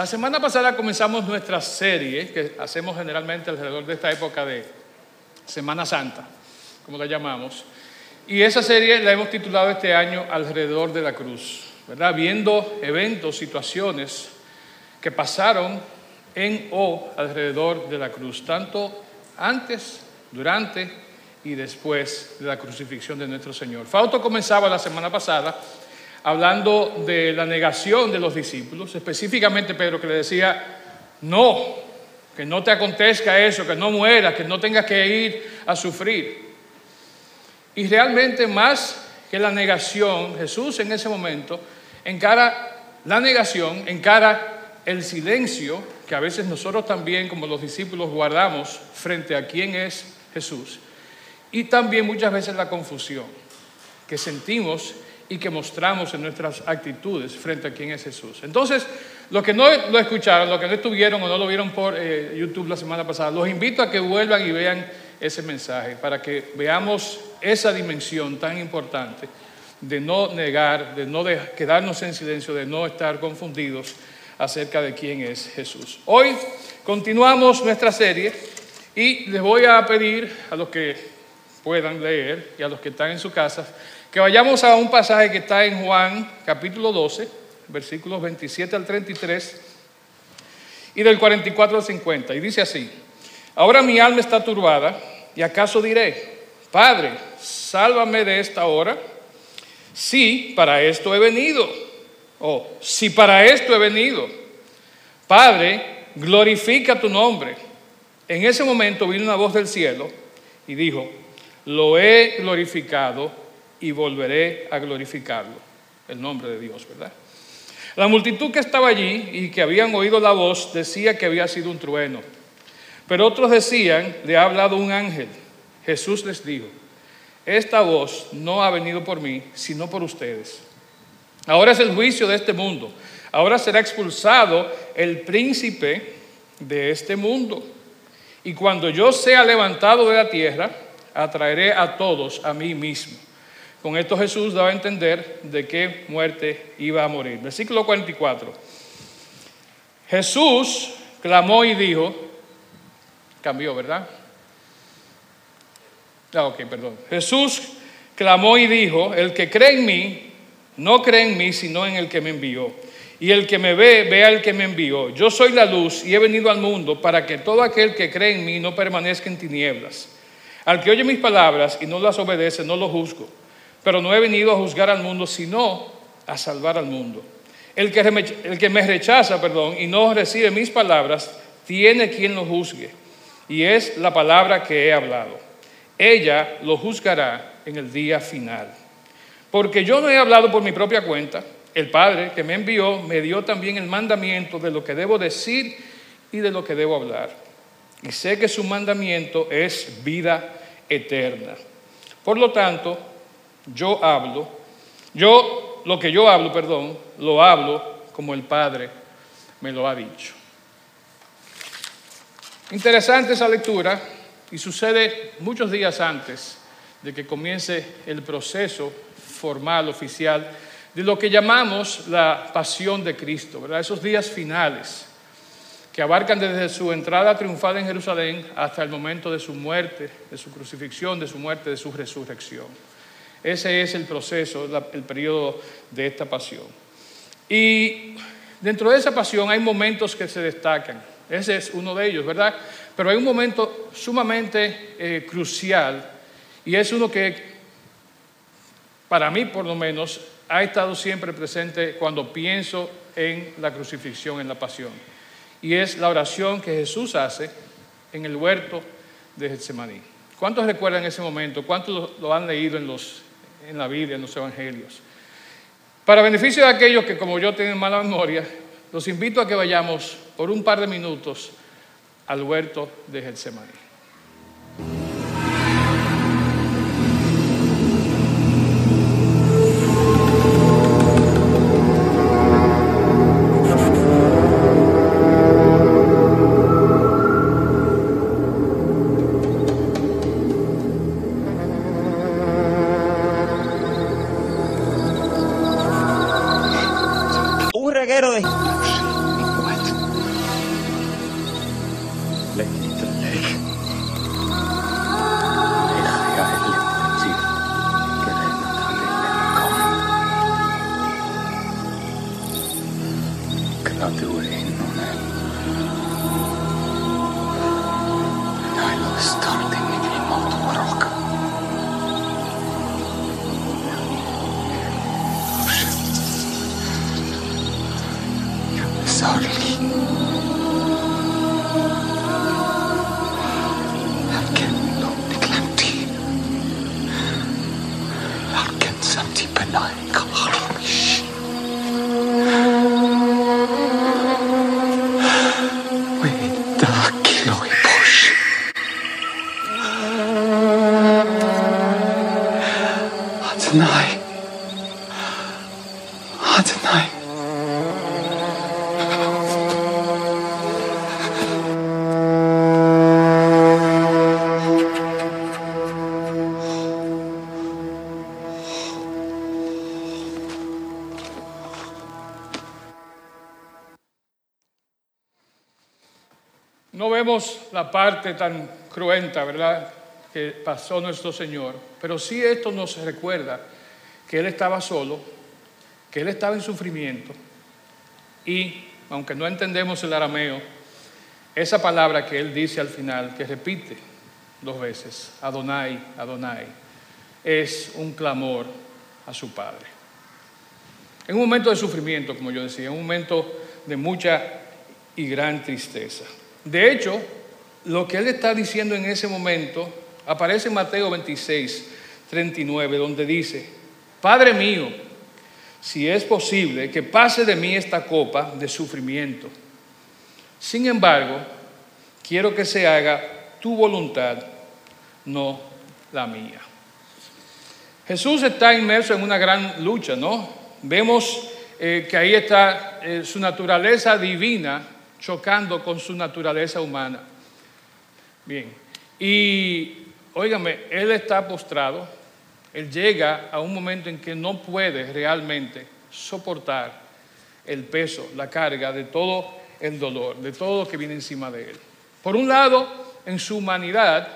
La semana pasada comenzamos nuestra serie que hacemos generalmente alrededor de esta época de Semana Santa, como la llamamos. Y esa serie la hemos titulado este año Alrededor de la Cruz, ¿verdad? Viendo eventos, situaciones que pasaron en o alrededor de la cruz, tanto antes, durante y después de la crucifixión de nuestro Señor. Fausto comenzaba la semana pasada hablando de la negación de los discípulos, específicamente Pedro que le decía, no, que no te acontezca eso, que no mueras, que no tengas que ir a sufrir. Y realmente más que la negación, Jesús en ese momento encara la negación, encara el silencio que a veces nosotros también como los discípulos guardamos frente a quién es Jesús. Y también muchas veces la confusión que sentimos y que mostramos en nuestras actitudes frente a quién es Jesús. Entonces, los que no lo escucharon, los que no estuvieron o no lo vieron por eh, YouTube la semana pasada, los invito a que vuelvan y vean ese mensaje para que veamos esa dimensión tan importante de no negar, de no quedarnos en silencio, de no estar confundidos acerca de quién es Jesús. Hoy continuamos nuestra serie y les voy a pedir a los que puedan leer y a los que están en su casa que vayamos a un pasaje que está en Juan capítulo 12, versículos 27 al 33 y del 44 al 50. Y dice así, ahora mi alma está turbada y acaso diré, Padre, sálvame de esta hora. Sí, para esto he venido. Oh, si para esto he venido, Padre, glorifica tu nombre. En ese momento vino una voz del cielo y dijo, lo he glorificado y volveré a glorificarlo. El nombre de Dios, ¿verdad? La multitud que estaba allí y que habían oído la voz decía que había sido un trueno. Pero otros decían, le ha hablado un ángel. Jesús les dijo, esta voz no ha venido por mí, sino por ustedes. Ahora es el juicio de este mundo. Ahora será expulsado el príncipe de este mundo. Y cuando yo sea levantado de la tierra, atraeré a todos a mí mismo. Con esto Jesús daba a entender de qué muerte iba a morir. Versículo 44. Jesús clamó y dijo, cambió, ¿verdad? Ah, ok, perdón. Jesús clamó y dijo, el que cree en mí, no cree en mí, sino en el que me envió. Y el que me ve, ve al que me envió. Yo soy la luz y he venido al mundo para que todo aquel que cree en mí no permanezca en tinieblas. Al que oye mis palabras y no las obedece, no lo juzgo. Pero no he venido a juzgar al mundo, sino a salvar al mundo. El que, el que me rechaza, perdón, y no recibe mis palabras, tiene quien lo juzgue. Y es la palabra que he hablado. Ella lo juzgará en el día final. Porque yo no he hablado por mi propia cuenta. El Padre que me envió me dio también el mandamiento de lo que debo decir y de lo que debo hablar. Y sé que su mandamiento es vida eterna. Por lo tanto, yo hablo, yo lo que yo hablo, perdón, lo hablo como el Padre me lo ha dicho. Interesante esa lectura y sucede muchos días antes de que comience el proceso formal, oficial, de lo que llamamos la pasión de Cristo, ¿verdad? Esos días finales que abarcan desde su entrada triunfal en Jerusalén hasta el momento de su muerte, de su crucifixión, de su muerte, de su resurrección. Ese es el proceso, el periodo de esta pasión. Y dentro de esa pasión hay momentos que se destacan. Ese es uno de ellos, ¿verdad? Pero hay un momento sumamente eh, crucial y es uno que para mí por lo menos, ha estado siempre presente cuando pienso en la crucifixión, en la pasión. Y es la oración que Jesús hace en el huerto de Getsemaní. ¿Cuántos recuerdan ese momento? ¿Cuántos lo, han leído en, los, en la Biblia, en los Evangelios? Para beneficio de aquellos que como yo tienen mala memoria, los invito a que vayamos por un par de minutos al huerto de Getsemaní. De... No vemos la parte tan cruenta, ¿verdad?, que pasó nuestro Señor, pero sí esto nos recuerda que Él estaba solo, que Él estaba en sufrimiento y, aunque no entendemos el arameo, esa palabra que Él dice al final, que repite dos veces, Adonai, Adonai, es un clamor a su Padre. En un momento de sufrimiento, como yo decía, en un momento de mucha y gran tristeza. De hecho, lo que él está diciendo en ese momento aparece en Mateo 26, 39, donde dice, Padre mío, si es posible, que pase de mí esta copa de sufrimiento. Sin embargo, quiero que se haga tu voluntad, no la mía. Jesús está inmerso en una gran lucha, ¿no? Vemos eh, que ahí está eh, su naturaleza divina chocando con su naturaleza humana. Bien, y óigame, él está postrado, él llega a un momento en que no puede realmente soportar el peso, la carga de todo el dolor, de todo lo que viene encima de él. Por un lado, en su humanidad,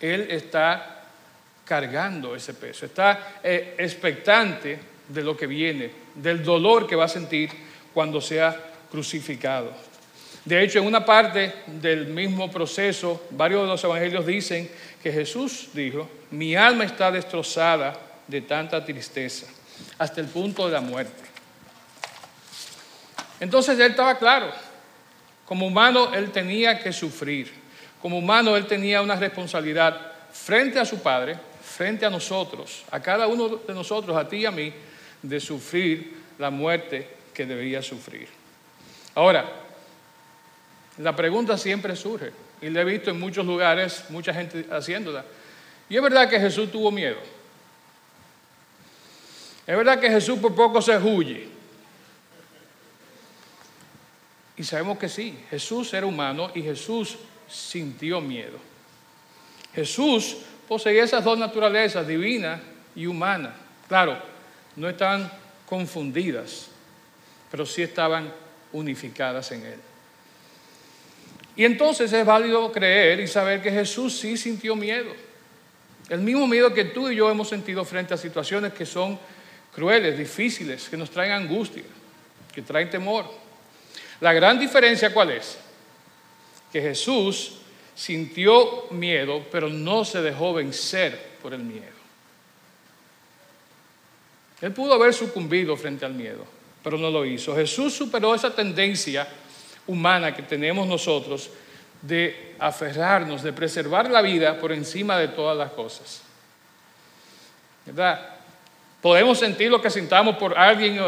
él está cargando ese peso, está eh, expectante de lo que viene, del dolor que va a sentir cuando sea crucificado. De hecho, en una parte del mismo proceso, varios de los evangelios dicen que Jesús dijo, mi alma está destrozada de tanta tristeza, hasta el punto de la muerte. Entonces él estaba claro, como humano él tenía que sufrir, como humano él tenía una responsabilidad frente a su Padre, frente a nosotros, a cada uno de nosotros, a ti y a mí, de sufrir la muerte que debía sufrir. Ahora, la pregunta siempre surge, y la he visto en muchos lugares, mucha gente haciéndola. Y es verdad que Jesús tuvo miedo. Es verdad que Jesús por poco se huye. Y sabemos que sí, Jesús era humano y Jesús sintió miedo. Jesús poseía esas dos naturalezas, divina y humana. Claro, no estaban confundidas, pero sí estaban unificadas en Él. Y entonces es válido creer y saber que Jesús sí sintió miedo. El mismo miedo que tú y yo hemos sentido frente a situaciones que son crueles, difíciles, que nos traen angustia, que traen temor. La gran diferencia cuál es? Que Jesús sintió miedo, pero no se dejó vencer por el miedo. Él pudo haber sucumbido frente al miedo, pero no lo hizo. Jesús superó esa tendencia humana que tenemos nosotros de aferrarnos, de preservar la vida por encima de todas las cosas. ¿Verdad? Podemos sentir lo que sintamos por alguien.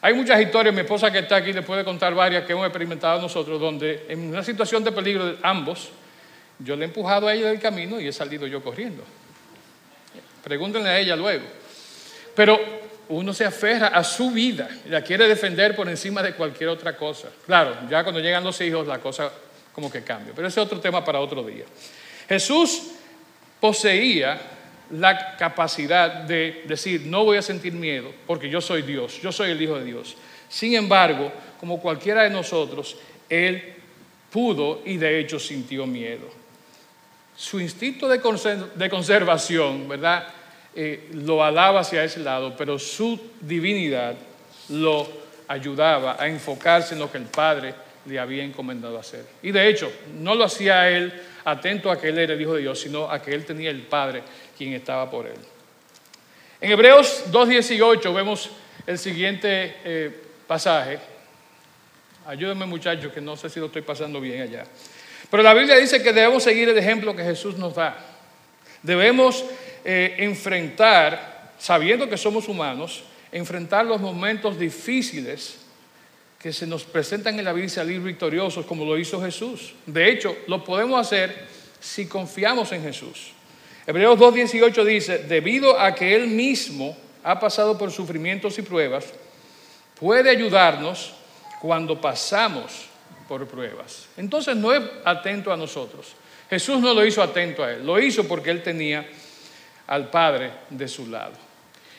Hay muchas historias, mi esposa que está aquí le puede contar varias que hemos experimentado nosotros, donde en una situación de peligro, ambos, yo le he empujado a ella del camino y he salido yo corriendo. Pregúntenle a ella luego. Pero uno se aferra a su vida la quiere defender por encima de cualquier otra cosa. Claro, ya cuando llegan los hijos la cosa como que cambia, pero ese es otro tema para otro día. Jesús poseía la capacidad de decir, no voy a sentir miedo porque yo soy Dios, yo soy el Hijo de Dios. Sin embargo, como cualquiera de nosotros, Él pudo y de hecho sintió miedo. Su instinto de, conservación, ¿verdad? Eh, lo alaba hacia ese lado, pero su divinidad lo ayudaba a enfocarse en lo que el Padre le había encomendado hacer. Y de hecho, no lo hacía él atento a que él era el Hijo de Dios, sino a que él tenía el Padre quien estaba por él. En Hebreos 2.18 vemos el siguiente eh, pasaje. Ayúdenme muchachos, que no sé si lo estoy pasando bien allá. Pero la Biblia dice que debemos seguir el ejemplo que Jesús nos da. Debemos eh, enfrentar sabiendo que somos humanos, enfrentar los momentos difíciles que se nos presentan en la vida y salir victoriosos como lo hizo Jesús. De hecho, lo podemos hacer si confiamos en Jesús. Hebreos 2.18 dice, debido a que Él mismo ha pasado por sufrimientos y pruebas, puede ayudarnos cuando pasamos por pruebas. Entonces no es atento a nosotros. Jesús no lo hizo atento a Él, lo hizo porque Él tenía al Padre de su lado.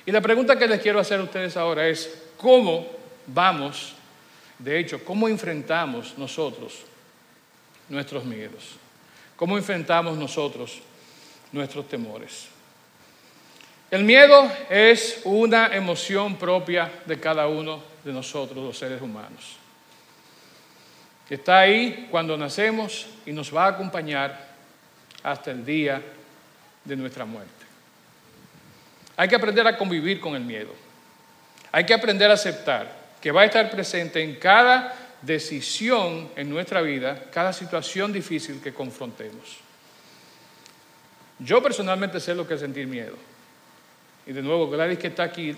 Y la pregunta que les quiero hacer a ustedes ahora es, ¿cómo vamos de hecho, ¿cómo enfrentamos nosotros nuestros miedos? ¿Cómo enfrentamos nosotros nuestros temores? El miedo es una emoción propia de cada uno de nosotros, los seres humanos. Está ahí cuando nacemos y nos va a acompañar hasta el día de nuestra muerte. Hay que aprender a convivir con el miedo. Hay que aprender a aceptar que va a estar presente en cada decisión en nuestra vida, cada situación difícil que confrontemos. Yo personalmente sé lo que es sentir miedo. Y de nuevo, Gladys que está aquí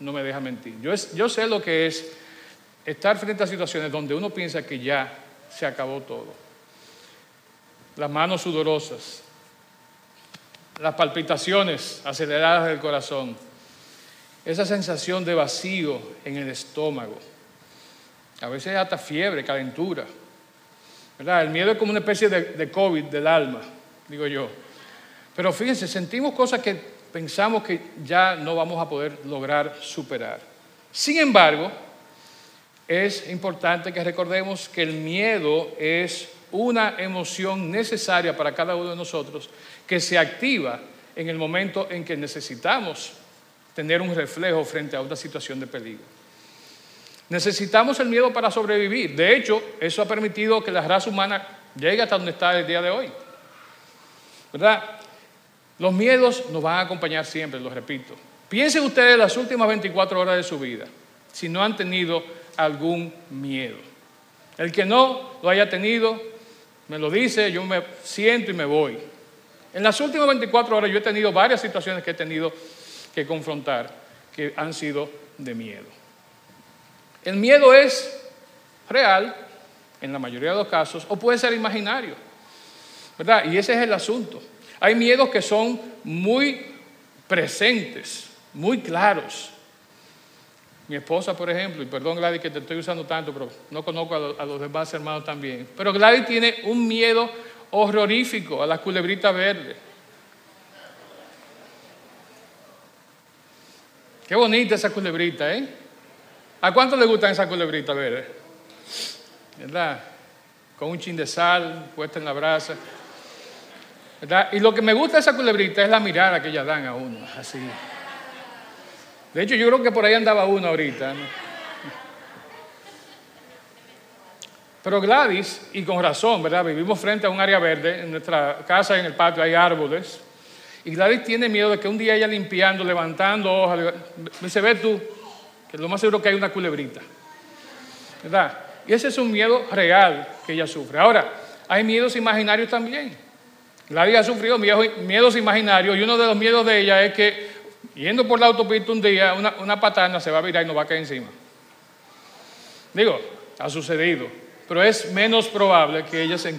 no me deja mentir. Yo, yo sé lo que es estar frente a situaciones donde uno piensa que ya se acabó todo. Las manos sudorosas, las palpitaciones aceleradas del corazón, esa sensación de vacío en el estómago. A veces hasta fiebre, calentura. ¿verdad? El miedo es como una especie de, de COVID del alma, digo yo. Pero fíjense, sentimos cosas que pensamos que ya no vamos a poder lograr superar. Sin embargo, es importante que recordemos que el miedo es una emoción necesaria para cada uno de nosotros que se activa en el momento en que necesitamos tener un reflejo frente a una situación de peligro. Necesitamos el miedo para sobrevivir. De hecho, eso ha permitido que la raza humana llegue hasta donde está el día de hoy. ¿Verdad? Los miedos nos van a acompañar siempre, lo repito. Piensen ustedes las últimas 24 horas de su vida, si no han tenido algún miedo. El que no lo haya tenido, me lo dice, yo me siento y me voy. En las últimas 24 horas yo he tenido varias situaciones que he tenido que confrontar que han sido de miedo. El miedo es real en la mayoría de los casos o puede ser imaginario, ¿verdad? Y ese es el asunto. Hay miedos que son muy presentes, muy claros. Mi esposa, por ejemplo, y perdón Gladys que te estoy usando tanto, pero no conozco a, los demás hermanos también, pero Gladys tiene un miedo horrorífico a la culebrita verde. Qué bonita esa culebrita, ¿eh? ¿A cuánto le gustan esas culebritas verdes? ¿Verdad? Con un chin de sal puesta en la brasa. ¿Verdad? Y lo que me gusta de esa culebrita es la mirada que ellas dan a uno, así. De hecho, yo creo que por ahí andaba uno ahorita. Pero Gladys, y con razón, ¿verdad? Vivimos frente a un área verde, en nuestra casa, en el patio hay árboles. Y Gladys tiene miedo de que un día ella limpiando, levantando hojas, dice, ve tú, que lo más seguro que hay una culebrita. ¿Verdad? Y ese es un miedo real que ella sufre. Ahora, hay miedos imaginarios también. Gladys ha sufrido miedos imaginarios y uno de los miedos de ella es que yendo por la autopista un día, una, una patana se va a virar y nos va a caer encima. Digo, ha sucedido pero es menos probable que, ella se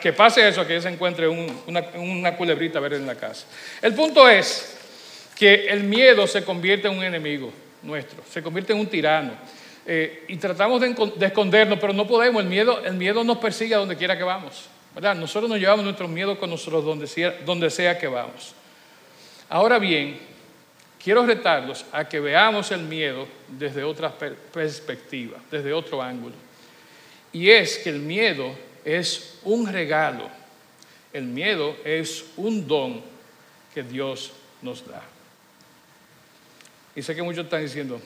que pase eso, que ella se encuentre una, una, culebrita verde en la casa. El punto es que el miedo se convierte en un enemigo nuestro, se convierte en un tirano. Eh, y tratamos de, escondernos, pero no podemos. El miedo, el miedo nos persigue a donde quiera que vamos. ¿verdad? Nosotros nos llevamos nuestro miedo con nosotros donde donde sea que vamos. Ahora bien, quiero retarlos a que veamos el miedo desde otra perspectiva, desde otro ángulo. Y es que el miedo es un regalo. El miedo es un don que Dios nos da. Y sé que muchos están diciendo,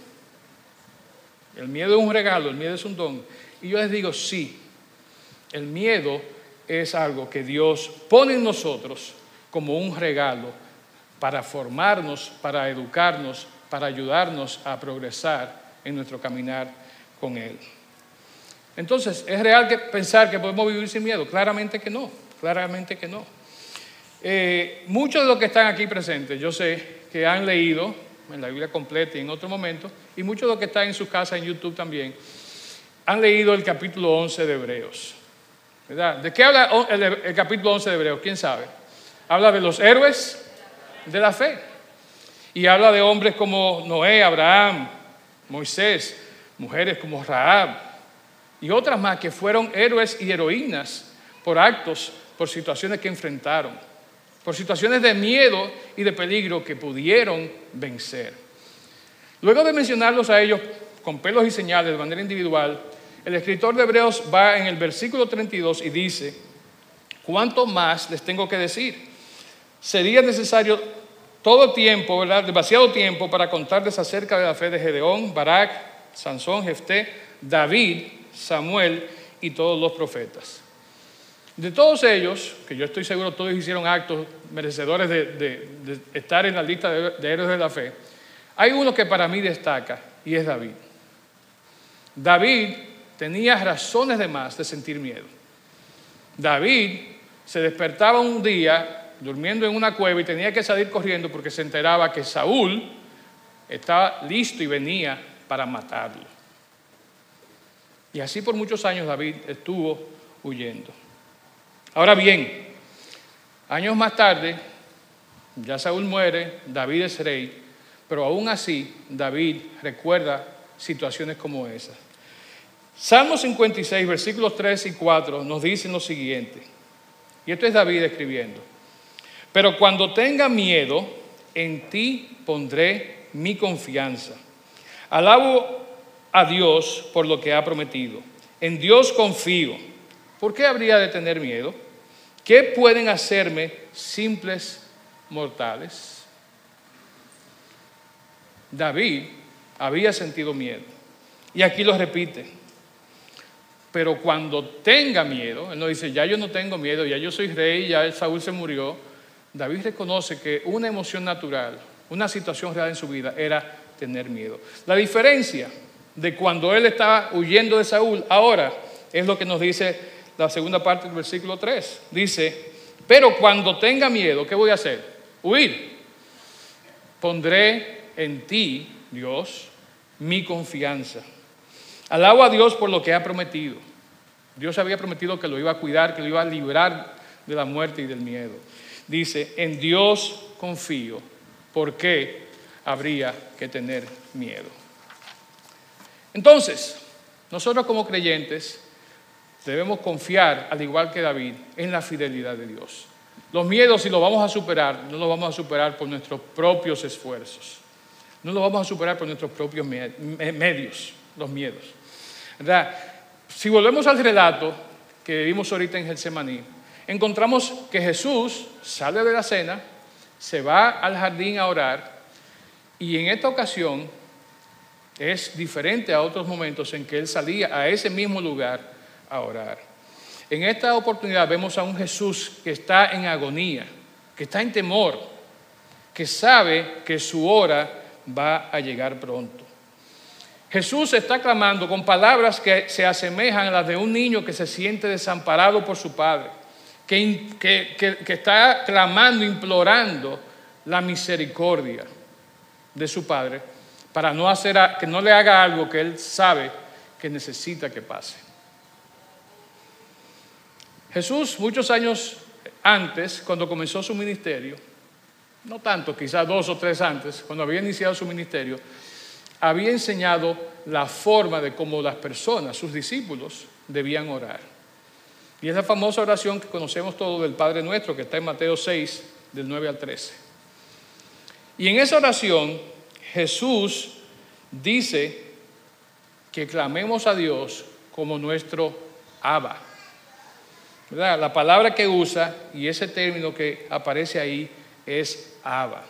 el miedo es un regalo, el miedo es un don. Y yo les digo, sí, el miedo es algo que Dios pone en nosotros como un regalo para formarnos, para educarnos, para ayudarnos a progresar en nuestro caminar con Él. Entonces, ¿es real pensar que podemos vivir sin miedo? Claramente que no, claramente que no. Eh, muchos de los que están aquí presentes, yo sé que han leído en la Biblia completa y en otro momento, y muchos de los que están en su casa en YouTube también, han leído el capítulo 11 de Hebreos. ¿Verdad? ¿De qué habla el, el capítulo 11 de Hebreos? ¿Quién sabe? Habla de los héroes de la fe. Y habla de hombres como Noé, Abraham, Moisés, mujeres como Raab y otras más que fueron héroes y heroínas por actos, por situaciones que enfrentaron, por situaciones de miedo y de peligro que pudieron vencer. Luego de mencionarlos a ellos con pelos y señales de manera individual, el escritor de Hebreos va en el versículo 32 y dice, ¿cuánto más les tengo que decir? Sería necesario todo tiempo, ¿verdad? Demasiado tiempo para contarles acerca de la fe de Gedeón, Barak, Sansón, Jefté, David, Samuel y todos los profetas. De todos ellos, que yo estoy seguro todos hicieron actos merecedores de, estar en la lista de, héroes de la fe, hay uno que para mí destaca y es David. David tenía razones de más de sentir miedo. David se despertaba un día durmiendo en una cueva y tenía que salir corriendo porque se enteraba que Saúl estaba listo y venía para matarlo. Y así por muchos años David estuvo huyendo. Ahora bien, años más tarde, ya Saúl muere, David es rey, pero aún así David recuerda situaciones como esas. Salmo 56, versículos 3 y 4 nos dicen lo siguiente, y esto es David escribiendo, pero cuando tenga miedo, en ti pondré mi confianza. Alabo a Dios por lo que ha prometido. En Dios confío. ¿Por qué habría de tener miedo? ¿Qué pueden hacerme simples mortales? David había sentido miedo. Y aquí lo repite. Pero cuando tenga miedo, él no dice, ya yo no tengo miedo, ya yo soy rey, ya Saúl se murió. David reconoce que una emoción natural, una situación real en su vida era tener miedo. La diferencia de cuando él estaba huyendo de Saúl ahora es lo que nos dice la segunda parte del versículo 3. Dice, pero cuando tenga miedo, ¿qué voy a hacer? Huir. Pondré en ti, Dios, mi confianza. Alabo a Dios por lo que ha prometido. Dios había prometido que lo iba a cuidar, que lo iba a librar de la muerte y del miedo. Dice, en Dios confío. ¿Por qué habría que tener miedo? Entonces, nosotros como creyentes Debemos confiar, al igual que David, en la fidelidad de Dios. Los miedos, si los vamos a superar, no los vamos a superar por nuestros propios esfuerzos. No los vamos a superar por nuestros propios medios, los miedos. Si volvemos al relato que vimos ahorita en Getsemaní, encontramos que Jesús sale de la cena, se va al jardín a orar, y en esta ocasión es diferente a otros momentos en que él salía a ese mismo lugar a orar. En esta oportunidad vemos a un Jesús que está en agonía, que está en temor, que sabe que su hora va a llegar pronto. Jesús está clamando con palabras que se asemejan a las de un niño que se siente desamparado por su padre, que, está clamando, implorando la misericordia de su padre para no hacer que no le haga algo que él sabe que necesita que pase. Jesús, muchos años antes, cuando comenzó su ministerio, no tanto, quizás dos o tres antes, cuando había iniciado su ministerio, había enseñado la forma de cómo las personas, sus discípulos, debían orar. Y es la famosa oración que conocemos todos del Padre Nuestro, que está en Mateo 6, del 9 al 13. Y en esa oración, Jesús dice que clamemos a Dios como nuestro Abba. La palabra que usa y ese término que aparece ahí es Abba,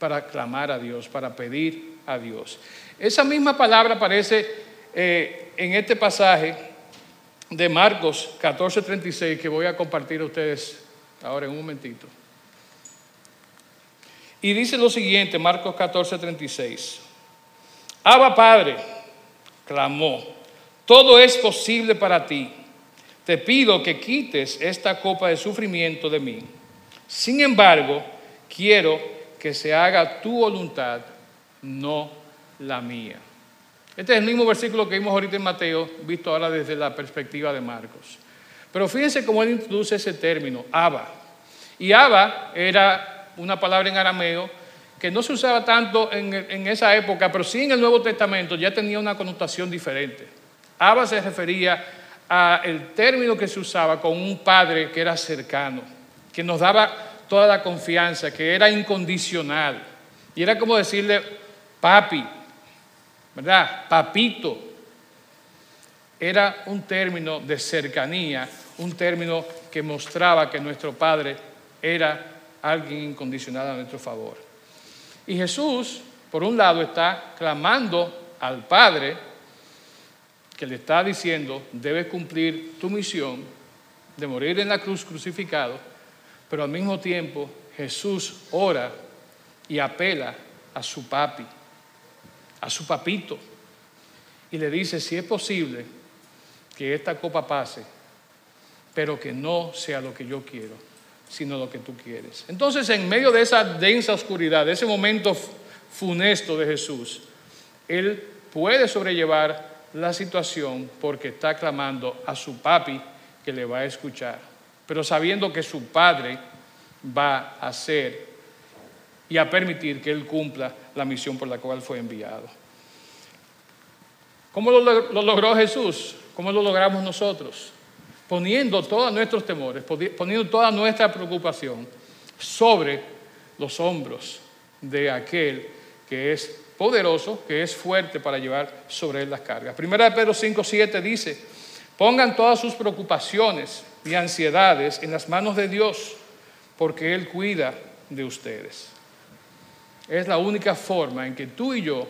para clamar a Dios, para pedir a Dios. Esa misma palabra aparece eh, en este pasaje de Marcos 14:36 que voy a compartir a ustedes ahora en un momentito. Y dice lo siguiente, Marcos 14:36. Abba Padre, clamó, todo es posible para ti te pido que quites esta copa de sufrimiento de mí. Sin embargo, quiero que se haga tu voluntad, no la mía. Este es el mismo versículo que vimos ahorita en Mateo, visto ahora desde la perspectiva de Marcos. Pero fíjense cómo él introduce ese término, Abba. Y Abba era una palabra en arameo que no se usaba tanto en, esa época, pero sí en el Nuevo Testamento ya tenía una connotación diferente. Abba se refería al término que se usaba con un padre que era cercano, que nos daba toda la confianza, que era incondicional. Y era como decirle, papi, ¿verdad? Papito. Era un término de cercanía, un término que mostraba que nuestro Padre era alguien incondicional a nuestro favor. Y Jesús, por un lado, está clamando al Padre, que le está diciendo, debes cumplir tu misión de morir en la cruz crucificado, pero al mismo tiempo Jesús ora y apela a su papi, a su papito, y le dice, si es posible que esta copa pase, pero que no sea lo que yo quiero, sino lo que tú quieres. Entonces, en medio de esa densa oscuridad, de ese momento funesto de Jesús, Él puede sobrellevar la situación porque está clamando a su papi que le va a escuchar, pero sabiendo que su padre va a hacer y a permitir que Él cumpla la misión por la cual fue enviado. ¿Cómo lo, lo logró Jesús? ¿Cómo lo logramos nosotros? Poniendo todos nuestros temores, poniendo toda nuestra preocupación sobre los hombros de aquel que es poderoso, que es fuerte para llevar sobre él las cargas. Primera de Pedro 5, 7 dice, pongan todas sus preocupaciones y ansiedades en las manos de Dios, porque Él cuida de ustedes. Es la única forma en que tú y yo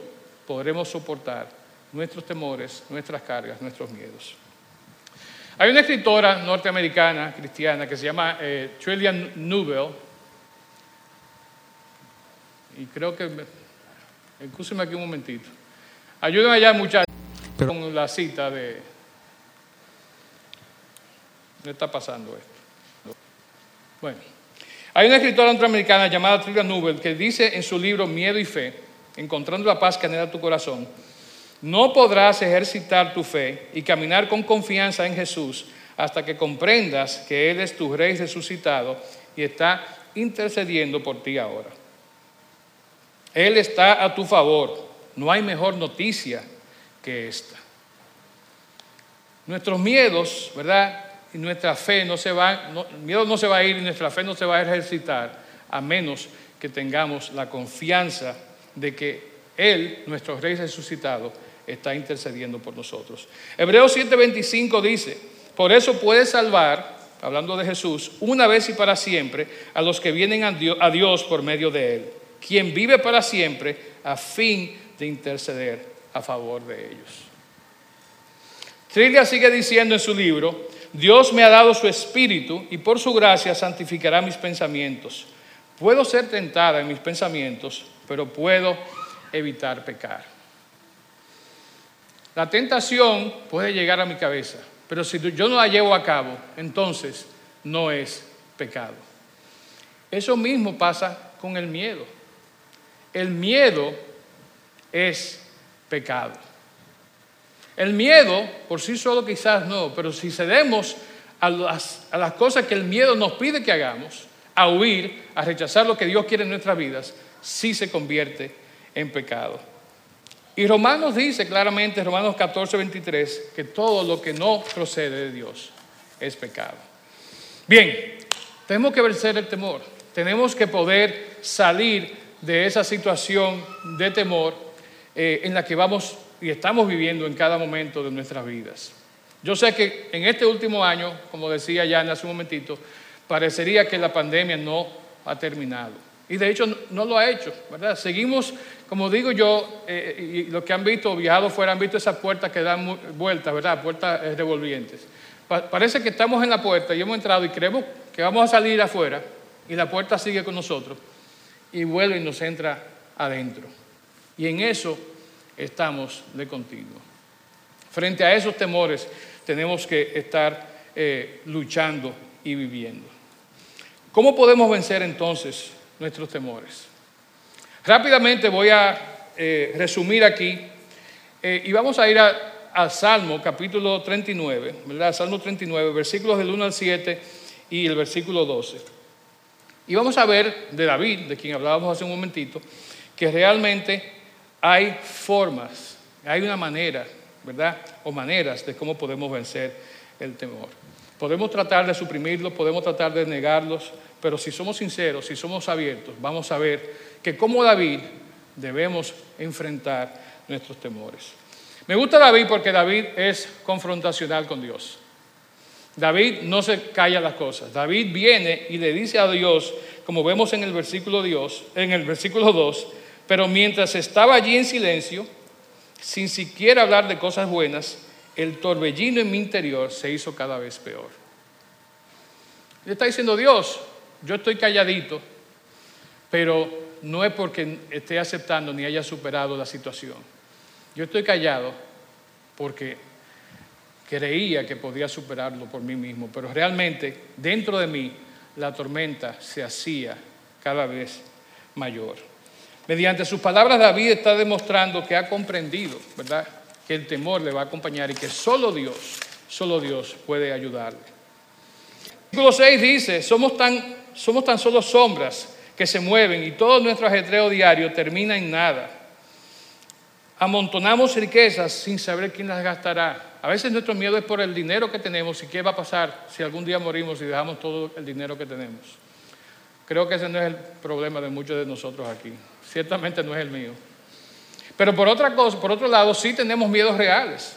podremos soportar nuestros temores, nuestras cargas, nuestros miedos. Hay una escritora norteamericana, cristiana, que se llama eh, Trillian Newell, y creo que, escúcheme aquí un momentito, ayúdenme allá muchachos con la cita de, ¿qué está pasando esto? Bueno, hay una escritora norteamericana llamada Trillian Newell que dice en su libro Miedo y Fe, Encontrando la paz que anhela tu corazón, no podrás ejercitar tu fe y caminar con confianza en Jesús hasta que comprendas que Él es tu Rey resucitado y está intercediendo por ti ahora. Él está a tu favor. No hay mejor noticia que esta. Nuestros miedos, ¿verdad? Y nuestra fe no se va, no, el miedo no se va a ir y nuestra fe no se va a ejercitar a menos que tengamos la confianza de que Él, nuestro Rey resucitado, está intercediendo por nosotros. Hebreos 7:25 dice, por eso puede salvar, hablando de Jesús, una vez y para siempre a los que vienen a Dios por medio de Él, quien vive para siempre a fin de interceder a favor de ellos. Trillia sigue diciendo en su libro, Dios me ha dado su espíritu y por su gracia santificará mis pensamientos. Puedo ser tentada en mis pensamientos, pero puedo evitar pecar. La tentación puede llegar a mi cabeza, pero si yo no la llevo a cabo, entonces no es pecado. Eso mismo pasa con el miedo. El miedo es pecado. El miedo por sí solo quizás no, pero si cedemos a las, a las cosas que el miedo nos pide que hagamos, a huir, a rechazar lo que Dios quiere en nuestras vidas, sí se convierte en pecado. Y Romanos dice claramente, Romanos 14, 23, que todo lo que no procede de Dios es pecado. Bien, tenemos que vencer el temor, tenemos que poder salir de esa situación de temor eh, en la que vamos y estamos viviendo en cada momento de nuestras vidas. Yo sé que en este último año, como decía ya hace un momentito, parecería que la pandemia no ha terminado. Y de hecho no lo ha hecho, ¿verdad? Seguimos como digo yo, eh, y los que han visto, viajado fuera, han visto esas puertas que dan vueltas, ¿verdad? Puertas eh, revolvientes. parece que estamos en la puerta y hemos entrado y creemos que vamos a salir afuera y la puerta sigue con nosotros y vuelve y nos entra adentro. Y en eso estamos de continuo. Frente a esos temores tenemos que estar eh, luchando y viviendo. ¿Cómo podemos vencer entonces nuestros temores? Rápidamente voy a eh, resumir aquí eh, y vamos a ir al Salmo capítulo 39, ¿verdad? Salmo 39, versículos del 1 al 7 y el versículo 12. Y vamos a ver de David, de quien hablábamos hace un momentito, que realmente hay formas, hay una manera, ¿verdad? O maneras de cómo podemos vencer el temor. Podemos tratar de suprimirlo, podemos tratar de negarlos, pero si somos sinceros, si somos abiertos, vamos a ver que como David debemos enfrentar nuestros temores. Me gusta David porque David es confrontacional con Dios. David no se calla las cosas. David viene y le dice a Dios, como vemos en el versículo Dios, en el versículo 2, pero mientras estaba allí en silencio, sin siquiera hablar de cosas buenas, el torbellino en mi interior se hizo cada vez peor. Le está diciendo Dios, yo estoy calladito, pero no es porque esté aceptando ni haya superado la situación. Yo estoy callado porque creía que podía superarlo por mí mismo, pero realmente dentro de mí la tormenta se hacía cada vez mayor. Mediante sus palabras David está demostrando que ha comprendido, ¿verdad? Que el temor le va a acompañar y que solo Dios, solo Dios puede ayudarle. Versículo 6 dice, somos tan, somos tan solo sombras que se mueven y todo nuestro ajetreo diario termina en nada. Amontonamos riquezas sin saber quién las gastará. A veces nuestro miedo es por el dinero que tenemos y qué va a pasar si algún día morimos y dejamos todo el dinero que tenemos. Creo que ese no es el problema de muchos de nosotros aquí. Ciertamente no es el mío. Pero por otra cosa, por otro lado, sí tenemos miedos reales.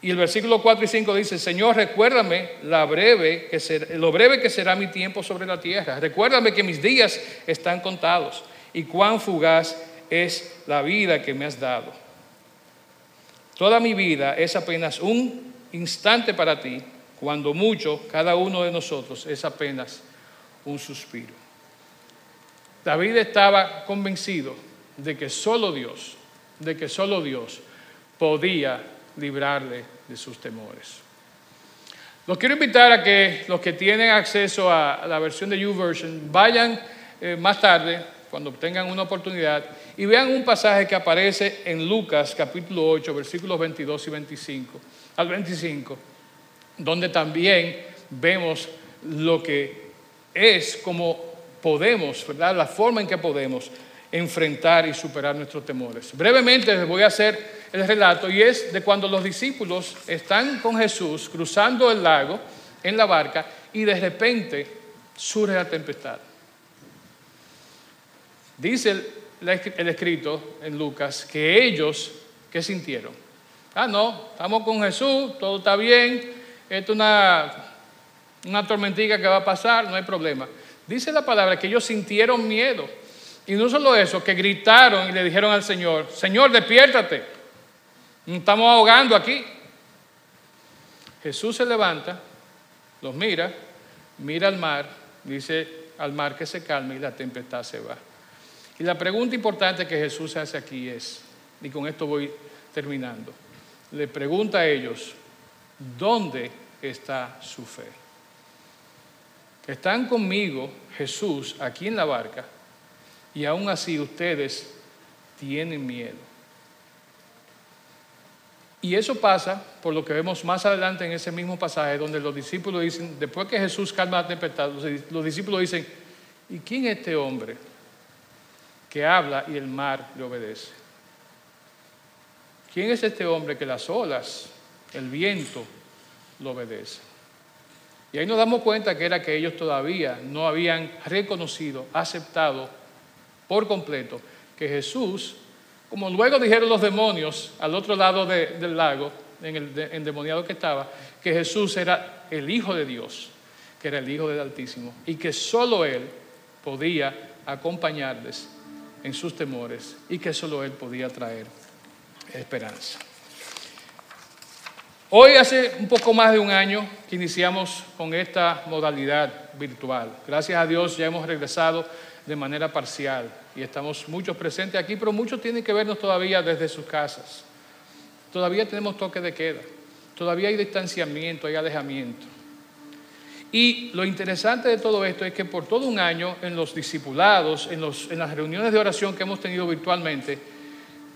Y el versículo 4 y 5 dice, Señor, recuérdame la breve que lo breve que será mi tiempo sobre la tierra. Recuérdame que mis días están contados y cuán fugaz es la vida que me has dado. Toda mi vida es apenas un instante para ti, cuando mucho cada uno de nosotros es apenas un suspiro. David estaba convencido de que solo Dios, de que solo Dios podía librarle de sus temores. Los quiero invitar a que los que tienen acceso a la versión de YouVersion vayan eh, más tarde, cuando tengan una oportunidad, y vean un pasaje que aparece en Lucas capítulo 8, versículos 22 y 25, al 25, donde también vemos lo que es como podemos, ¿verdad? La forma en que podemos enfrentar y superar nuestros temores. Brevemente les voy a hacer el relato y es de cuando los discípulos están con Jesús cruzando el lago en la barca y de repente surge la tempestad. Dice el, escrito en Lucas que ellos, ¿qué sintieron? Ah, no, estamos con Jesús, todo está bien, esto es una, una tormentita que va a pasar, no hay problema. Dice la palabra que ellos sintieron miedo. Y no solo eso, que gritaron y le dijeron al Señor, Señor, despiértate. Estamos ahogando aquí. Jesús se levanta, los mira, mira al mar, dice al mar que se calme y la tempestad se va. Y la pregunta importante que Jesús hace aquí es, y con esto voy terminando, le pregunta a ellos, ¿dónde está su fe? Están conmigo, Jesús, aquí en la barca, y aún así ustedes tienen miedo. Y eso pasa por lo que vemos más adelante en ese mismo pasaje, donde los discípulos dicen, después que Jesús calma la tempestad, los discípulos dicen, ¿y quién es este hombre que habla y el mar le obedece? ¿Quién es este hombre que las olas, el viento, lo obedece? Y ahí nos damos cuenta que era que ellos todavía no habían reconocido, aceptado por completo que Jesús como luego dijeron los demonios al otro lado del lago, en el endemoniado que estaba, que Jesús era el Hijo de Dios, que era el Hijo del Altísimo, y que solo Él podía acompañarles en sus temores y que solo Él podía traer esperanza. Hoy hace un poco más de un año que iniciamos con esta modalidad virtual. Gracias a Dios ya hemos regresado de manera parcial y estamos muchos presentes aquí, pero muchos tienen que vernos todavía desde sus casas. Todavía tenemos toque de queda, todavía hay distanciamiento, hay alejamiento. Y lo interesante de todo esto es que por todo un año en los discipulados, en, los, en las reuniones de oración que hemos tenido virtualmente,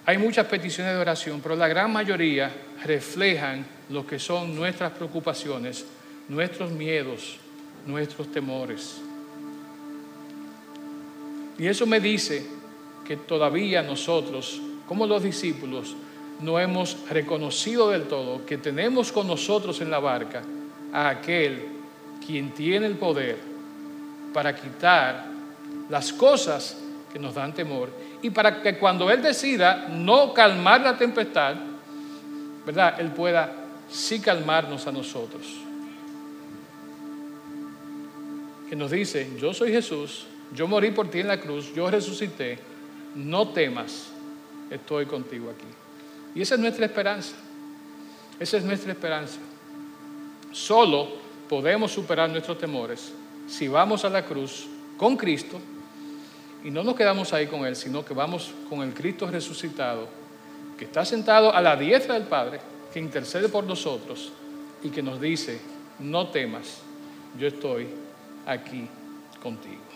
hay muchas peticiones de oración, pero la gran mayoría reflejan lo que son nuestras preocupaciones, nuestros miedos, nuestros temores. Y eso me dice que todavía nosotros, como los discípulos, no hemos reconocido del todo que tenemos con nosotros en la barca a aquel quien tiene el poder para quitar las cosas que nos dan temor y para que cuando Él decida no calmar la tempestad, ¿verdad? Él pueda sí calmarnos a nosotros. Que nos dice, yo soy Jesús, yo morí por ti en la cruz, yo resucité, no temas, estoy contigo aquí. Y esa es nuestra esperanza. Esa es nuestra esperanza. Solo podemos superar nuestros temores si vamos a la cruz con Cristo y no nos quedamos ahí con Él, sino que vamos con el Cristo resucitado, que está sentado a la diestra del Padre, que intercede por nosotros y que nos dice, no temas, yo estoy aquí contigo.